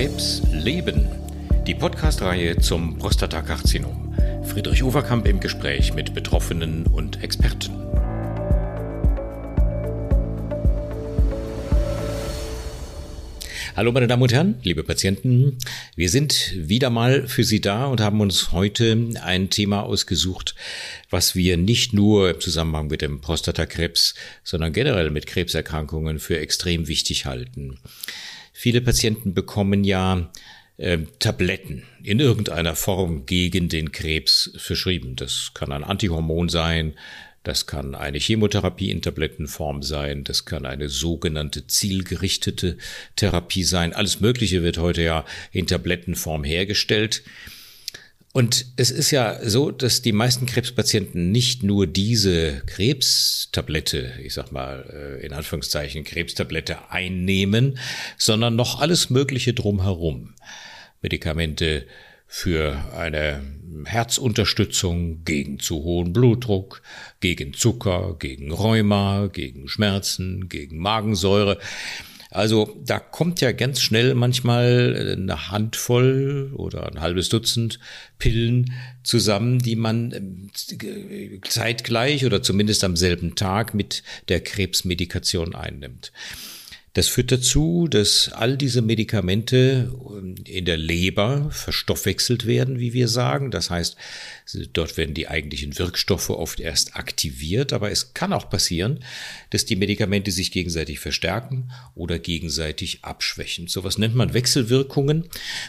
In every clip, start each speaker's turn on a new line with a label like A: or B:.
A: Krebs leben. Die Podcast-Reihe zum Prostatakarzinom. Friedrich Overkamp im Gespräch mit Betroffenen und Experten. Hallo meine Damen und Herren, liebe Patienten. Wir sind wieder mal für Sie da und haben uns heute ein Thema ausgesucht, was wir nicht nur im Zusammenhang mit dem Prostatakrebs, sondern generell mit Krebserkrankungen für extrem wichtig halten. Viele Patienten bekommen ja äh, Tabletten in irgendeiner Form gegen den Krebs verschrieben. Das kann ein Antihormon sein, das kann eine Chemotherapie in Tablettenform sein, das kann eine sogenannte zielgerichtete Therapie sein. Alles Mögliche wird heute ja in Tablettenform hergestellt. Und es ist ja so, dass die meisten Krebspatienten nicht nur diese Krebstablette, ich sag mal äh, in Anführungszeichen Krebstablette einnehmen, sondern noch alles Mögliche drumherum. Medikamente für eine Herzunterstützung, gegen zu hohen Blutdruck, gegen Zucker, gegen Rheuma, gegen Schmerzen, gegen Magensäure. Also da kommt ja ganz schnell manchmal eine Handvoll oder ein halbes Dutzend Pillen zusammen, die man äh, zeitgleich oder zumindest am selben Tag mit der Krebsmedikation einnimmt. Das führt dazu, dass all diese Medikamente ähm, in der Leber verstoffwechselt werden, wie wir sagen. Das heißt, dort werden die eigentlichen Wirkstoffe oft erst aktiviert, aber es kann auch passieren, dass die Medikamente sich gegenseitig verstärken oder gegenseitig abschwächen. Sowas nennt man Wechselwirkungen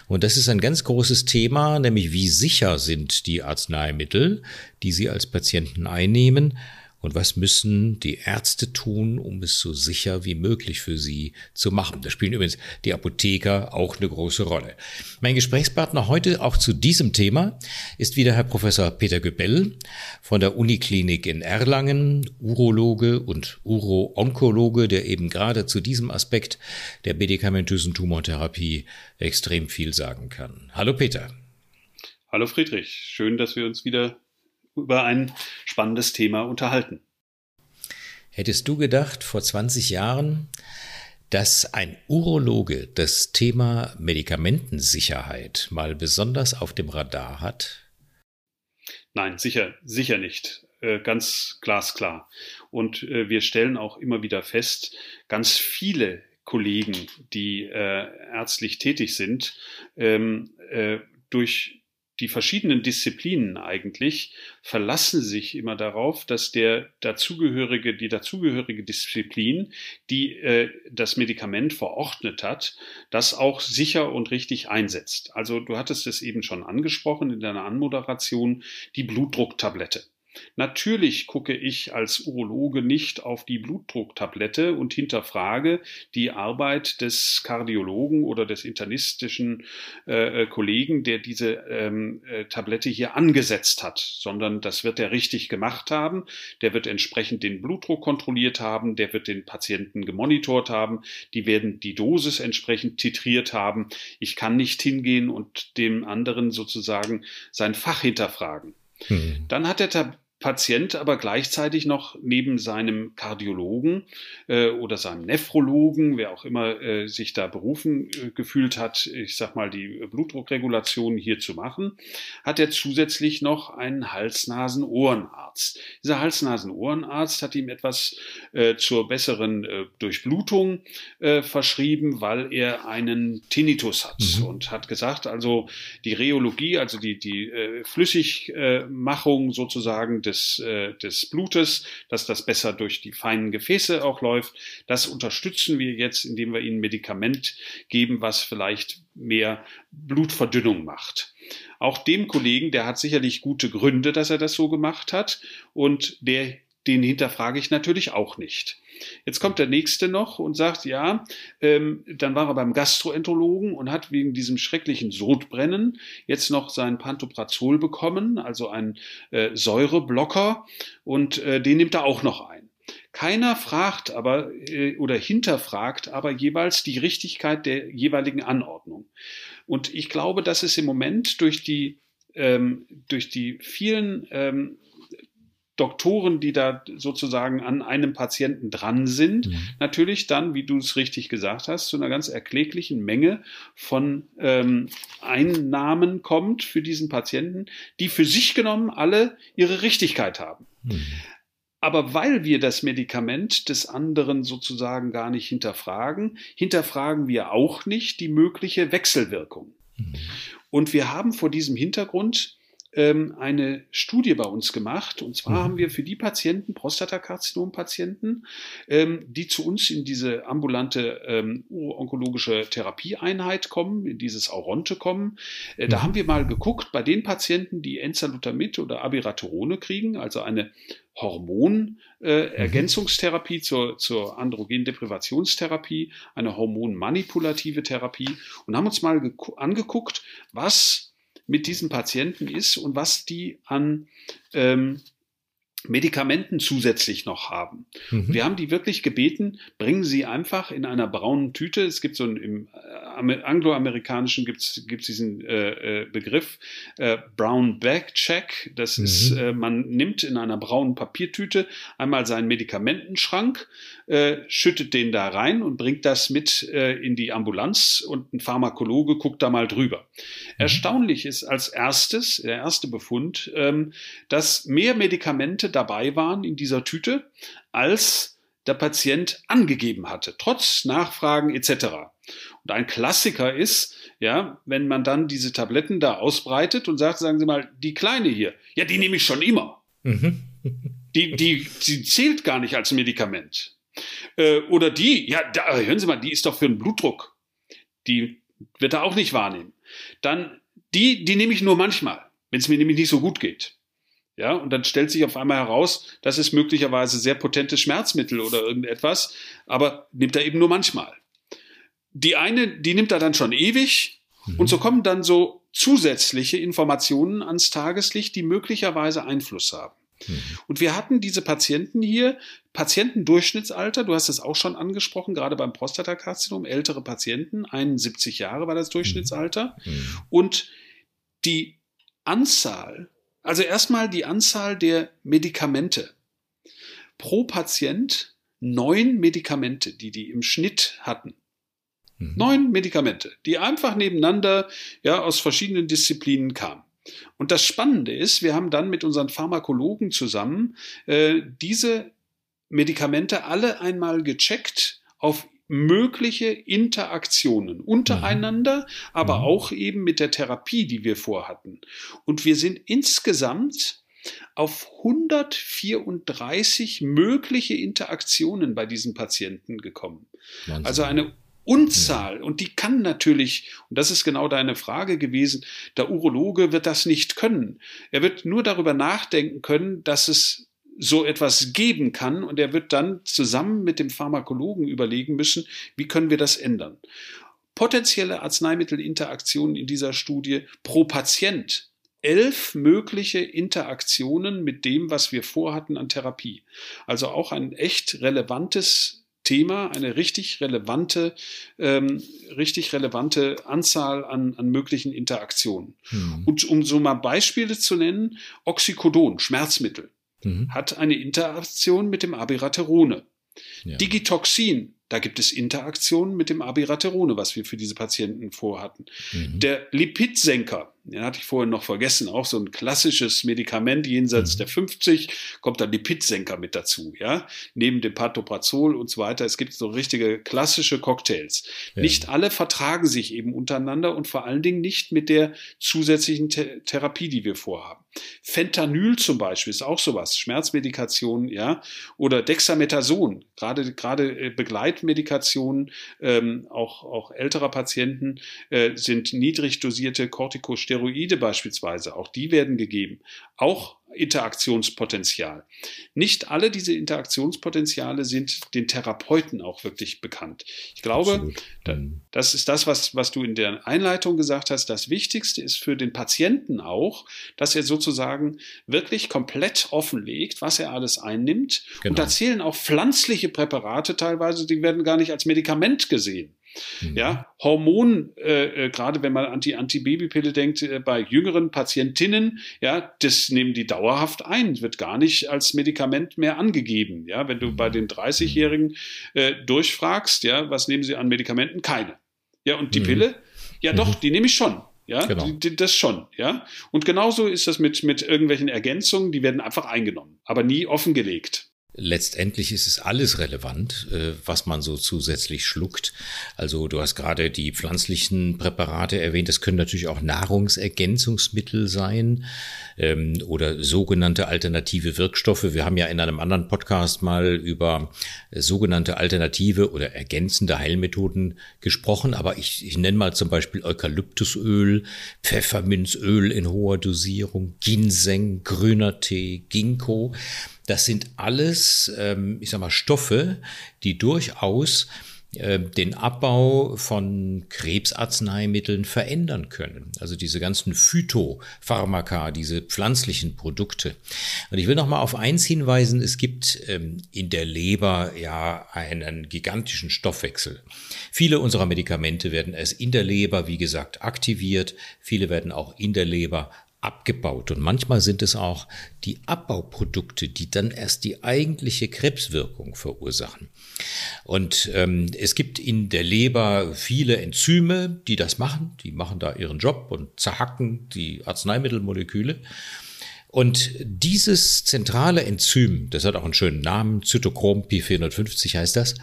A: und das ist ein ganz großes Thema, nämlich wie sicher sind die Arzneimittel, die Sie als Patienten einnehmen und was müssen die Ärzte tun, um es so sicher wie möglich für sie zu machen. Da spielen übrigens die Apotheker auch eine große Rolle. Mein Gesprächspartner heute auch zu diesem Thema ist wieder Herr Professor Peter Göbel von der Uniklinik in Erlangen, Urologe und Uro-Onkologe, der eben gerade zu diesem Aspekt der medikamentösen Tumortherapie extrem viel sagen kann. Hallo Peter.
B: Hallo Friedrich, schön, dass wir uns wieder über ein spannendes Thema unterhalten.
A: Hättest du gedacht, vor 20 Jahren, dass ein Urologe das Thema Medikamentensicherheit mal besonders auf dem Radar hat?
B: Nein, sicher, sicher nicht. Äh, ganz glasklar. Und äh, wir stellen auch immer wieder fest, ganz viele Kollegen, die äh, ärztlich tätig sind, ähm, durch die verschiedenen Disziplinen eigentlich verlassen sich immer darauf, dass der dazugehörige, die dazugehörige Disziplin, die äh, das Medikament verordnet hat, das auch sicher und richtig einsetzt. Also du hattest es eben schon angesprochen in deiner Anmoderation, die Blutdrucktablette. Natürlich gucke ich als Urologe nicht auf die Blutdrucktablette und hinterfrage die Arbeit des Kardiologen oder des internistischen äh, äh, Kollegen, der diese ähm, äh, Tablette hier angesetzt hat, sondern das wird er richtig gemacht haben. Der wird entsprechend den Blutdruck kontrolliert haben, der wird den Patienten gemonitort haben, die werden die Dosis entsprechend titriert haben. Ich kann nicht hingehen und dem anderen sozusagen sein Fach hinterfragen. Hm. Dann hat der Patient aber gleichzeitig noch neben seinem Kardiologen äh, oder seinem Nephrologen, wer auch immer äh, sich da berufen äh, gefühlt hat, ich sag mal, die Blutdruckregulation hier zu machen, hat er zusätzlich noch einen Hals-Nasen-Ohrenarzt. Dieser Hals-Nasen-Ohrenarzt hat ihm etwas äh, zur besseren äh, Durchblutung äh, verschrieben, weil er einen Tinnitus hat mhm. und hat gesagt, also die Rheologie, also die, die äh, Flüssigmachung sozusagen des, äh, des Blutes, dass das besser durch die feinen Gefäße auch läuft. Das unterstützen wir jetzt, indem wir ihnen Medikament geben, was vielleicht mehr Blutverdünnung macht. Auch dem Kollegen, der hat sicherlich gute Gründe, dass er das so gemacht hat und der den hinterfrage ich natürlich auch nicht. Jetzt kommt der nächste noch und sagt, ja, ähm, dann war er beim Gastroenterologen und hat wegen diesem schrecklichen Sodbrennen jetzt noch sein Pantoprazol bekommen, also ein äh, Säureblocker und äh, den nimmt er auch noch ein. Keiner fragt aber äh, oder hinterfragt aber jeweils die Richtigkeit der jeweiligen Anordnung. Und ich glaube, dass es im Moment durch die ähm, durch die vielen ähm, Doktoren, die da sozusagen an einem Patienten dran sind, mhm. natürlich dann, wie du es richtig gesagt hast, zu einer ganz erkläglichen Menge von ähm, Einnahmen kommt für diesen Patienten, die für sich genommen alle ihre Richtigkeit haben. Mhm. Aber weil wir das Medikament des anderen sozusagen gar nicht hinterfragen, hinterfragen wir auch nicht die mögliche Wechselwirkung. Mhm. Und wir haben vor diesem Hintergrund ähm, eine Studie bei uns gemacht. Und zwar mhm. haben wir für die Patienten, Prostatakarzinom-Patienten, ähm, die zu uns in diese ambulante ähm, onkologische Therapieeinheit kommen, in dieses Auronte kommen, äh, mhm. da haben wir mal geguckt, bei den Patienten, die Enzalutamid oder Abiraterone kriegen, also eine Hormonergänzungstherapie äh, mhm. zur, zur Androgendeprivationstherapie, eine hormonmanipulative Therapie und haben uns mal angeguckt, was mit diesen Patienten ist und was die an ähm, Medikamenten zusätzlich noch haben. Mhm. Wir haben die wirklich gebeten, bringen sie einfach in einer braunen Tüte. Es gibt so ein, im äh, angloamerikanischen gibt es diesen äh, äh, Begriff äh, Brown Bag Check. Das mhm. ist, äh, man nimmt in einer braunen Papiertüte einmal seinen Medikamentenschrank, äh, schüttet den da rein und bringt das mit in die Ambulanz und ein Pharmakologe guckt da mal drüber. Mhm. Erstaunlich ist als erstes, der erste Befund, ähm, dass mehr Medikamente dabei waren in dieser Tüte, als der Patient angegeben hatte, trotz Nachfragen etc. Und ein Klassiker ist, ja, wenn man dann diese Tabletten da ausbreitet und sagt, sagen Sie mal, die kleine hier, ja, die nehme ich schon immer. Mhm. Die, die, die zählt gar nicht als Medikament. Äh, oder die, ja, da, hören Sie mal, die ist doch für den Blutdruck. Die wird er auch nicht wahrnehmen. Dann die, die nehme ich nur manchmal, wenn es mir nämlich nicht so gut geht. Ja, und dann stellt sich auf einmal heraus, das ist möglicherweise sehr potentes Schmerzmittel oder irgendetwas, aber nimmt er eben nur manchmal. Die eine, die nimmt er dann schon ewig mhm. und so kommen dann so zusätzliche Informationen ans Tageslicht, die möglicherweise Einfluss haben. Mhm. Und wir hatten diese Patienten hier, Patientendurchschnittsalter, du hast es auch schon angesprochen, gerade beim Prostatakarzinom, ältere Patienten, 71 Jahre war das Durchschnittsalter. Mhm. mhm. Und die Anzahl also erstmal die Anzahl der Medikamente. Pro Patient neun Medikamente, die die im Schnitt hatten. Mhm. Neun Medikamente, die einfach nebeneinander ja aus verschiedenen Disziplinen kamen. Und das Spannende ist, wir haben dann mit unseren Pharmakologen zusammen äh, diese Medikamente alle einmal gecheckt auf mögliche Interaktionen untereinander, mhm. aber mhm. auch eben mit der Therapie, die wir vorhatten. Und wir sind insgesamt auf 134 mögliche Interaktionen bei diesen Patienten gekommen. Wahnsinn. Also eine Unzahl. Und die kann natürlich, und das ist genau deine Frage gewesen, der Urologe wird das nicht können. Er wird nur darüber nachdenken können, dass es so etwas geben kann und er wird dann zusammen mit dem Pharmakologen überlegen müssen, wie können wir das ändern. Potenzielle Arzneimittelinteraktionen in dieser Studie pro Patient. Elf mögliche Interaktionen mit dem, was wir vorhatten an Therapie. Also auch ein echt relevantes Thema, eine richtig relevante, ähm, richtig relevante Anzahl an, an möglichen Interaktionen. Mhm. Und um so mal Beispiele zu nennen, Oxycodon, Schmerzmittel mhm. hat eine Interaktion mit dem Abiraterone. Ja. Digitoxin, da gibt es Interaktionen mit dem Abiraterone, was wir für diese Patienten vorhatten. Mhm. Der Lipidsenker, den hatte ich vorhin noch vergessen, auch so ein klassisches Medikament jenseits mhm. der 50, kommt der Lipidsenker mit dazu, ja, neben dem Pantoprazol und so weiter. Es gibt so richtige klassische Cocktails. Ja. Nicht alle vertragen sich eben untereinander und vor allen Dingen nicht mit der zusätzlichen Th Therapie, die wir vorhaben. Fentanyl zum Beispiel ist auch sowas, Schmerzmedikation, ja, oder Dexamethason, gerade gerade äh, Begleitmedikationen, ähm, auch auch älterer Patienten äh, sind niedrig dosierte Corticosteroide Steroide beispielsweise, auch die werden gegeben. Auch Interaktionspotenzial. Nicht alle diese Interaktionspotenziale sind den Therapeuten auch wirklich bekannt. Ich glaube, mhm. das ist das, was, was du in der Einleitung gesagt hast. Das Wichtigste ist für den Patienten auch, dass er sozusagen wirklich komplett offenlegt, was er alles einnimmt. Genau. Und da zählen auch pflanzliche Präparate teilweise, die werden gar nicht als Medikament gesehen. Mhm. Ja, Hormon, äh, äh, gerade wenn man an die Antibabypille denkt, äh, bei jüngeren Patientinnen, ja, das nehmen die dauerhaft ein, wird gar nicht als Medikament mehr angegeben. Ja, wenn du bei den 30-Jährigen äh, durchfragst, ja, was nehmen sie an Medikamenten? Keine. Ja, und die mhm. Pille? Ja, doch, mhm. die nehme ich schon. Ja, genau. das schon, ja. Und genauso ist das mit, mit irgendwelchen Ergänzungen, die werden einfach eingenommen, aber nie offengelegt.
A: Letztendlich ist es alles relevant, äh, was man so zusätzlich schluckt. Also du hast gerade die pflanzlichen Präparate erwähnt. Das können natürlich auch Nahrungsergänzungsmittel sein ähm, oder sogenannte alternative Wirkstoffe. Wir haben ja in einem anderen Podcast mal über sogenannte alternative oder ergänzende Heilmethoden gesprochen. Aber ich, ich nenne mal zum Beispiel Eukalyptusöl, Pfefferminzöl in hoher Dosierung, Ginseng, grüner Tee, Ginkgo. Das sind alles, ähm, ich sag mal, Stoffe, die durchaus äh, den Abbau von Krebsarzneimitteln verändern können. Also diese ganzen Phytopharmaka, diese pflanzlichen Produkte. Und ich will noch mal auf eins hinweisen, es gibt ähm, in der Leber ja einen gigantischen Stoffwechsel. Viele unserer Medikamente werden erst in der Leber, wie gesagt, aktiviert. Viele werden auch in der Leber abgebaut. Und manchmal sind es auch die Abbauprodukte, die dann erst die eigentliche Krebswirkung verursachen. Und ähm, es gibt in der Leber viele Enzyme, die das machen. Die machen da ihren Job und zerhacken die Arzneimittelmoleküle. Und dieses zentrale Enzym, das hat auch einen schönen Namen, Zytochrom P450 heißt das,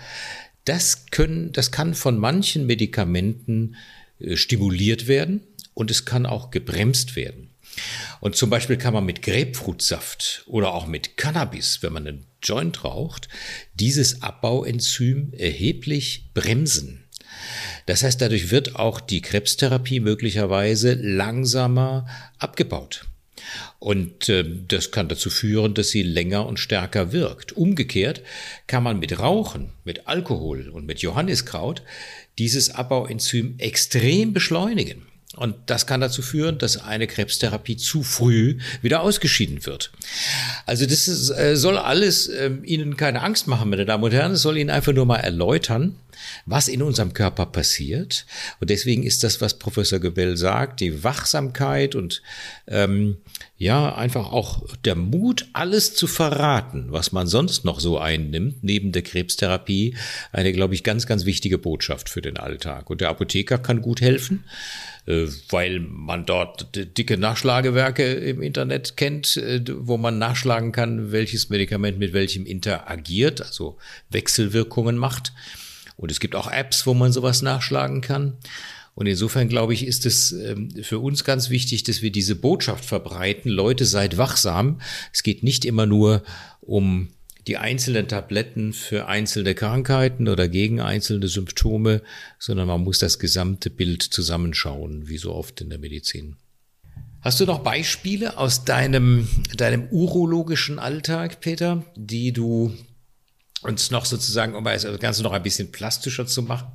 A: das können, das kann von manchen Medikamenten äh, stimuliert werden und es kann auch gebremst werden. Und zum Beispiel kann man mit Grapefruitsaft oder auch mit Cannabis, wenn man einen Joint raucht, dieses Abbauenzym erheblich bremsen. Das heißt, dadurch wird auch die Krebstherapie möglicherweise langsamer abgebaut. Und äh, das kann dazu führen, dass sie länger und stärker wirkt. Umgekehrt kann man mit Rauchen, mit Alkohol und mit Johanniskraut dieses Abbauenzym extrem beschleunigen. Und das kann dazu führen, dass eine Krebstherapie zu früh wieder ausgeschieden wird. Also das ist, äh, soll alles äh, Ihnen keine Angst machen, meine Damen und Herren. Es soll Ihnen einfach nur mal erläutern, was in unserem Körper passiert. Und deswegen ist das, was Professor Gebell sagt, die Wachsamkeit und ähm, ja, einfach auch der Mut, alles zu verraten, was man sonst noch so einnimmt, neben der Krebstherapie, eine, glaube ich, ganz, ganz wichtige Botschaft für den Alltag. Und der Apotheker kann gut helfen. Äh, weil man dort dicke Nachschlagewerke im Internet kennt, äh, wo man nachschlagen kann, welches Medikament mit welchem interagiert, also Wechselwirkungen macht. Und es gibt auch Apps, wo man sowas nachschlagen kann. Und insofern glaube ich, ist es ähm, für uns ganz wichtig, dass wir diese Botschaft verbreiten. Leute, seid wachsam. Es geht nicht immer nur um die einzelnen Tabletten für einzelne Krankheiten oder gegen einzelne Symptome, sondern man muss das gesamte Bild zusammenschauen, wie so oft in der Medizin. Hast du noch Beispiele aus deinem, deinem urologischen Alltag, Peter, die du uns noch sozusagen, um das Ganze noch ein bisschen plastischer zu machen,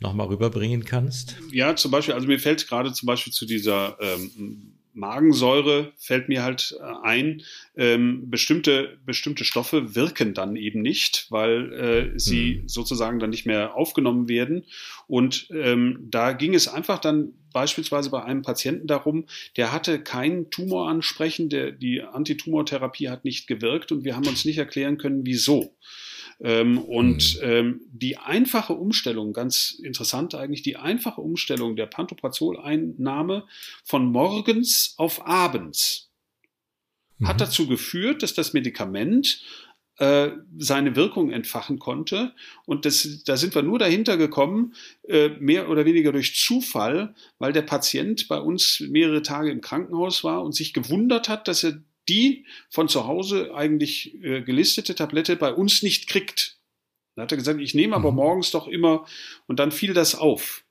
A: nochmal rüberbringen kannst?
B: Ja, zum Beispiel, also mir fällt gerade zum Beispiel zu dieser ähm, Magensäure fällt mir halt äh, ein. Ähm, bestimmte, bestimmte Stoffe wirken dann eben nicht, weil äh, sie hm. sozusagen dann nicht mehr aufgenommen werden. Und ähm, da ging es einfach dann beispielsweise bei einem Patienten darum, der hatte keinen Tumor ansprechen, der, die Antitumortherapie hat nicht gewirkt und wir haben uns nicht erklären können, wieso. Ähm, und mhm. ähm, die einfache Umstellung, ganz interessant eigentlich, die einfache Umstellung der Pantoprazol-Einnahme von morgens auf abends mhm. hat dazu geführt, dass das Medikament äh, seine Wirkung entfachen konnte. Und das, da sind wir nur dahinter gekommen, äh, mehr oder weniger durch Zufall, weil der Patient bei uns mehrere Tage im Krankenhaus war und sich gewundert hat, dass er die von zu Hause eigentlich äh, gelistete Tablette bei uns nicht kriegt. Dann hat er gesagt, ich nehme aber mhm. morgens doch immer und dann fiel das auf.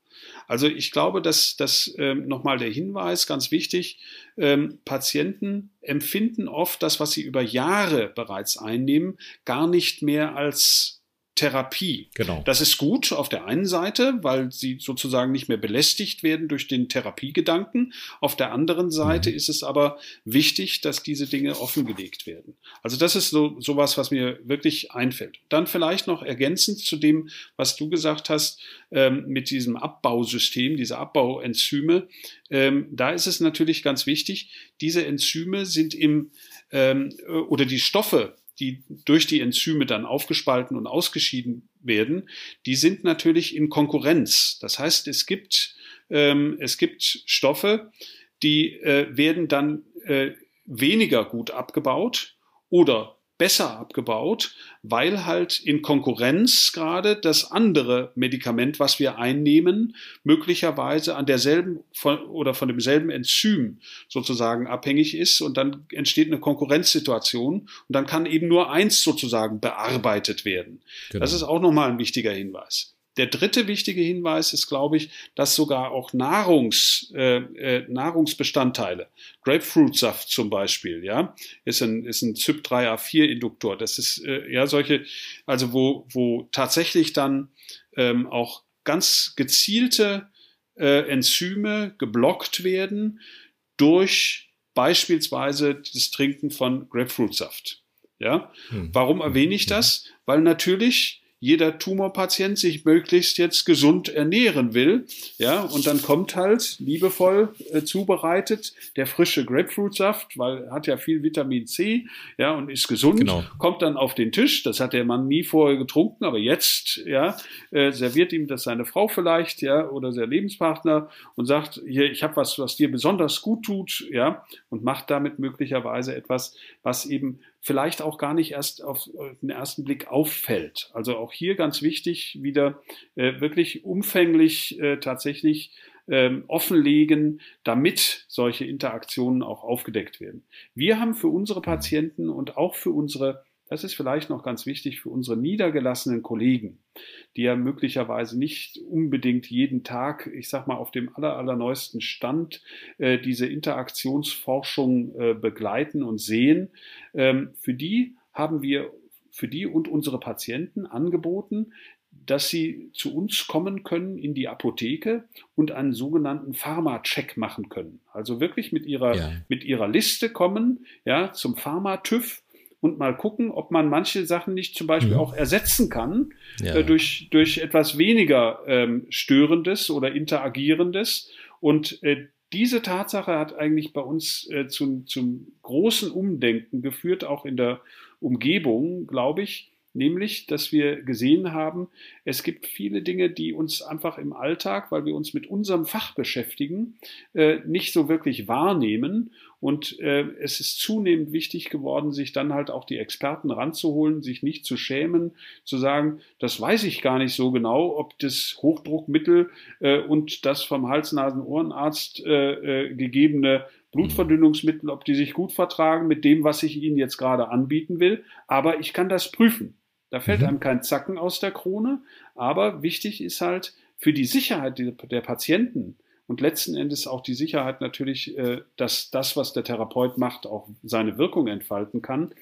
B: Also ich glaube, dass das ähm, nochmal der Hinweis, ganz wichtig, ähm, Patienten empfinden oft das, was sie über Jahre bereits einnehmen, gar nicht mehr als Therapie.
A: Genau.
B: Das ist gut auf der einen Seite, weil sie sozusagen nicht mehr belästigt werden durch den Therapiegedanken. Auf der anderen Seite mhm. ist es aber wichtig, dass diese Dinge offengelegt werden. Also das ist so sowas, was mir wirklich einfällt. Dann vielleicht noch ergänzend zu dem, was du gesagt hast, ähm, mit diesem Abbausystem, diese Abbauenzyme. Ähm, da ist es natürlich ganz wichtig, diese Enzyme sind im ähm, oder die Stoffe, die durch die Enzyme dann aufgespalten und ausgeschieden werden, die sind natürlich in Konkurrenz. Das heißt, es gibt, ähm, es gibt Stoffe, die äh, werden dann äh, weniger gut abgebaut oder besser abgebaut, weil halt in Konkurrenz gerade das andere Medikament, was wir einnehmen, möglicherweise an derselben von, oder von demselben Enzym sozusagen abhängig ist und dann entsteht eine Konkurrenzsituation und dann kann eben nur eins sozusagen bearbeitet werden. Genau. Das ist auch nochmal ein wichtiger Hinweis. Der dritte wichtige Hinweis ist, glaube ich, dass sogar auch Nahrungs, äh, äh, Nahrungsbestandteile, Grapefruitsaft zum Beispiel, ja, ist ein, ist ein CYP3A4-Induktor. Das ist äh, ja solche, also wo, wo tatsächlich dann ähm, auch ganz gezielte äh, Enzyme geblockt werden durch beispielsweise das Trinken von Grapefruitsaft. Ja, hm. warum erwähne ich das? Weil natürlich jeder Tumorpatient sich möglichst jetzt gesund ernähren will. Ja, und dann kommt halt liebevoll äh, zubereitet der frische Grapefruitsaft, weil hat ja viel Vitamin C, ja, und ist gesund, genau. kommt dann auf den Tisch. Das hat der Mann nie vorher getrunken, aber jetzt, ja, äh, serviert ihm das seine Frau vielleicht, ja, oder sein Lebenspartner und sagt, hier, ich habe was, was dir besonders gut tut, ja, und macht damit möglicherweise etwas, was eben vielleicht auch gar nicht erst auf den ersten Blick auffällt. Also auch hier ganz wichtig, wieder äh, wirklich umfänglich äh, tatsächlich ähm, offenlegen, damit solche Interaktionen auch aufgedeckt werden. Wir haben für unsere Patienten und auch für unsere das ist vielleicht noch ganz wichtig für unsere niedergelassenen Kollegen, die ja möglicherweise nicht unbedingt jeden Tag, ich sag mal, auf dem aller, allerneuesten Stand äh, diese Interaktionsforschung äh, begleiten und sehen. Ähm, für die haben wir, für die und unsere Patienten angeboten, dass sie zu uns kommen können in die Apotheke und einen sogenannten Pharma-Check machen können. Also wirklich mit ihrer, ja. mit ihrer Liste kommen, ja, zum Pharma-TÜV und mal gucken, ob man manche Sachen nicht zum Beispiel mhm. auch ersetzen kann ja. äh, durch, durch etwas weniger ähm, Störendes oder Interagierendes. Und äh, diese Tatsache hat eigentlich bei uns äh, zum, zum großen Umdenken geführt, auch in der Umgebung, glaube ich, nämlich, dass wir gesehen haben, es gibt viele Dinge, die uns einfach im Alltag, weil wir uns mit unserem Fach beschäftigen, äh, nicht so wirklich wahrnehmen. Und äh, es ist zunehmend wichtig geworden, sich dann halt auch die Experten ranzuholen, sich nicht zu schämen, zu sagen, das weiß ich gar nicht so genau, ob das Hochdruckmittel äh, und das vom Hals-Nasen-Ohrenarzt gegebene Blutverdünnungsmittel, ob die sich gut vertragen mit dem, was ich Ihnen jetzt gerade anbieten will. Aber ich kann das prüfen. Da fällt mhm. einem kein Zacken aus der Krone. Aber wichtig ist halt für die Sicherheit der Patienten und letzten Endes auch die Sicherheit natürlich, äh, dass das, was der Therapeut macht, auch seine Wirkung entfalten kann,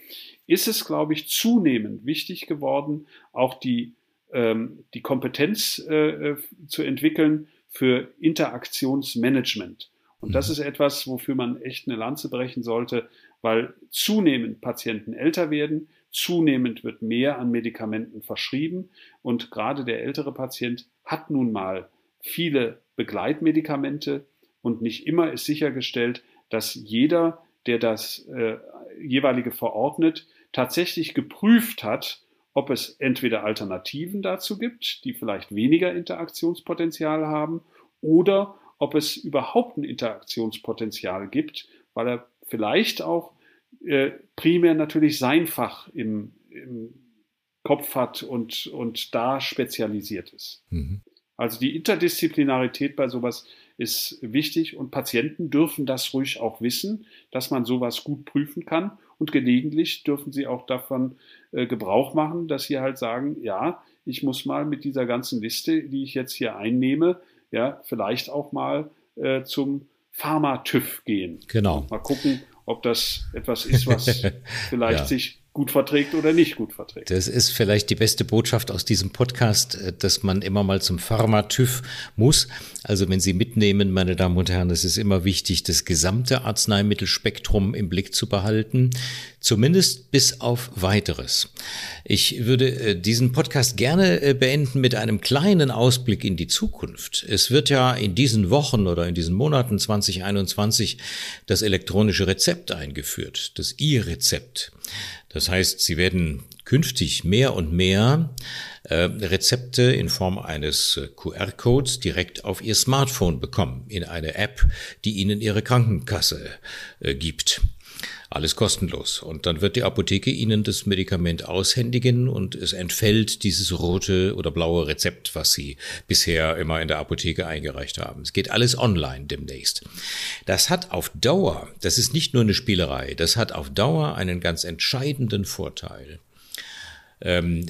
B: ist es, glaube ich, zunehmend wichtig geworden, auch die, ähm, die Kompetenz äh, äh, zu entwickeln für Interaktionsmanagement. Und das mhm. ist etwas, wofür man echt eine Lanze brechen sollte, weil zunehmend Patienten älter werden, Zunehmend wird mehr an Medikamenten verschrieben und gerade der ältere Patient hat nun mal viele Begleitmedikamente und nicht immer ist sichergestellt, dass jeder, der das äh, jeweilige verordnet, tatsächlich geprüft hat, ob es entweder Alternativen dazu gibt, die vielleicht weniger Interaktionspotenzial haben, oder ob es überhaupt ein Interaktionspotenzial gibt, weil er vielleicht auch äh, primär natürlich sein Fach im, im Kopf hat und, und da spezialisiert ist. Mhm. Also die Interdisziplinarität bei sowas ist wichtig und Patienten dürfen das ruhig auch wissen, dass man sowas gut prüfen kann und gelegentlich dürfen sie auch davon äh, Gebrauch machen, dass sie halt sagen, ja, ich muss mal mit dieser ganzen Liste, die ich jetzt hier einnehme, ja, vielleicht auch mal äh, zum Pharma-TÜV gehen.
A: Genau.
B: Mal gucken, ob das etwas ist, was vielleicht ja. sich gut verträgt oder nicht gut verträgt.
A: Das ist vielleicht die beste Botschaft aus diesem Podcast, äh, dass man immer mal zum Pharma-TÜV muss. Also wenn Sie mitnehmen, meine Damen und Herren, es ist immer wichtig, das gesamte Arzneimittelspektrum im Blick zu behalten, zumindest bis auf weiteres. Ich würde äh, diesen Podcast gerne äh, beenden mit einem kleinen Ausblick in die Zukunft. Es wird ja in diesen Wochen oder in diesen Monaten 2021 das elektronische Rezept eingeführt, das E-Rezept. Das heißt, Sie werden künftig mehr und mehr äh, Rezepte in Form eines äh, QR-Codes direkt auf Ihr Smartphone bekommen, in eine App, die Ihnen Ihre Krankenkasse äh, gibt. Alles kostenlos. Und dann wird die Apotheke Ihnen das Medikament aushändigen und es entfällt dieses rote oder blaue Rezept, was Sie bisher immer in der Apotheke eingereicht haben. Es geht alles online demnächst. Das hat auf Dauer, das ist nicht nur eine Spielerei, das hat auf Dauer einen ganz entscheidenden Vorteil ähm,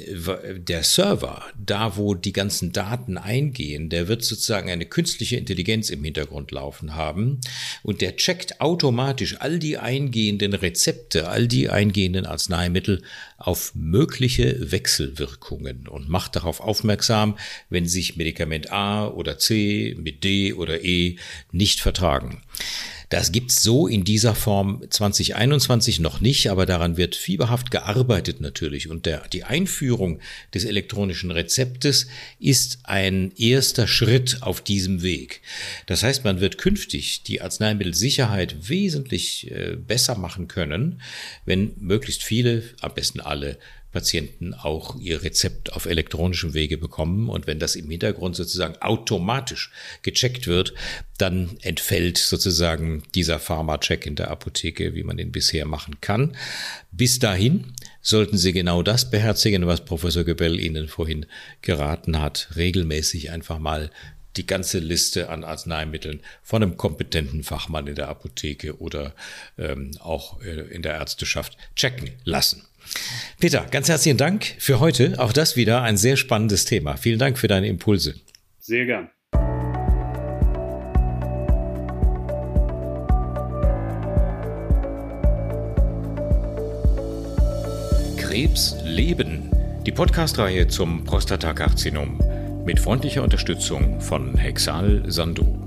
A: der Server, da wo die ganzen Daten eingehen, der wird sozusagen eine künstliche Intelligenz im Hintergrund laufen haben und der checkt automatisch all die eingehenden Rezepte, all die eingehenden Arzneimittel auf mögliche Wechselwirkungen und macht darauf aufmerksam, wenn sich Medikament A oder C mit D oder E nicht vertragen. Das gibt's so in dieser Form 2021 noch nicht, aber daran wird fieberhaft gearbeitet natürlich. Und der, die Einführung des elektronischen Rezeptes ist ein erster Schritt auf diesem Weg. Das heißt, man wird künftig die Arzneimittelsicherheit wesentlich äh, besser machen können, wenn möglichst viele, am besten alle, Patienten auch ihr Rezept auf elektronischem Wege bekommen. Und wenn das im Hintergrund sozusagen automatisch gecheckt wird, dann entfällt sozusagen dieser Pharma-Check in der Apotheke, wie man den bisher machen kann. Bis dahin sollten Sie genau das beherzigen, was Professor Gebell Ihnen vorhin geraten hat, regelmäßig einfach mal die ganze Liste an Arzneimitteln von einem kompetenten Fachmann in der Apotheke oder ähm, auch äh, in der Ärzteschaft checken lassen. Peter, ganz herzlichen Dank für heute. Auch das wieder ein sehr spannendes Thema. Vielen Dank für deine Impulse.
B: Sehr gern.
A: Krebs leben. Die Podcastreihe zum Prostatakarzinom mit freundlicher Unterstützung von Hexal Sandu.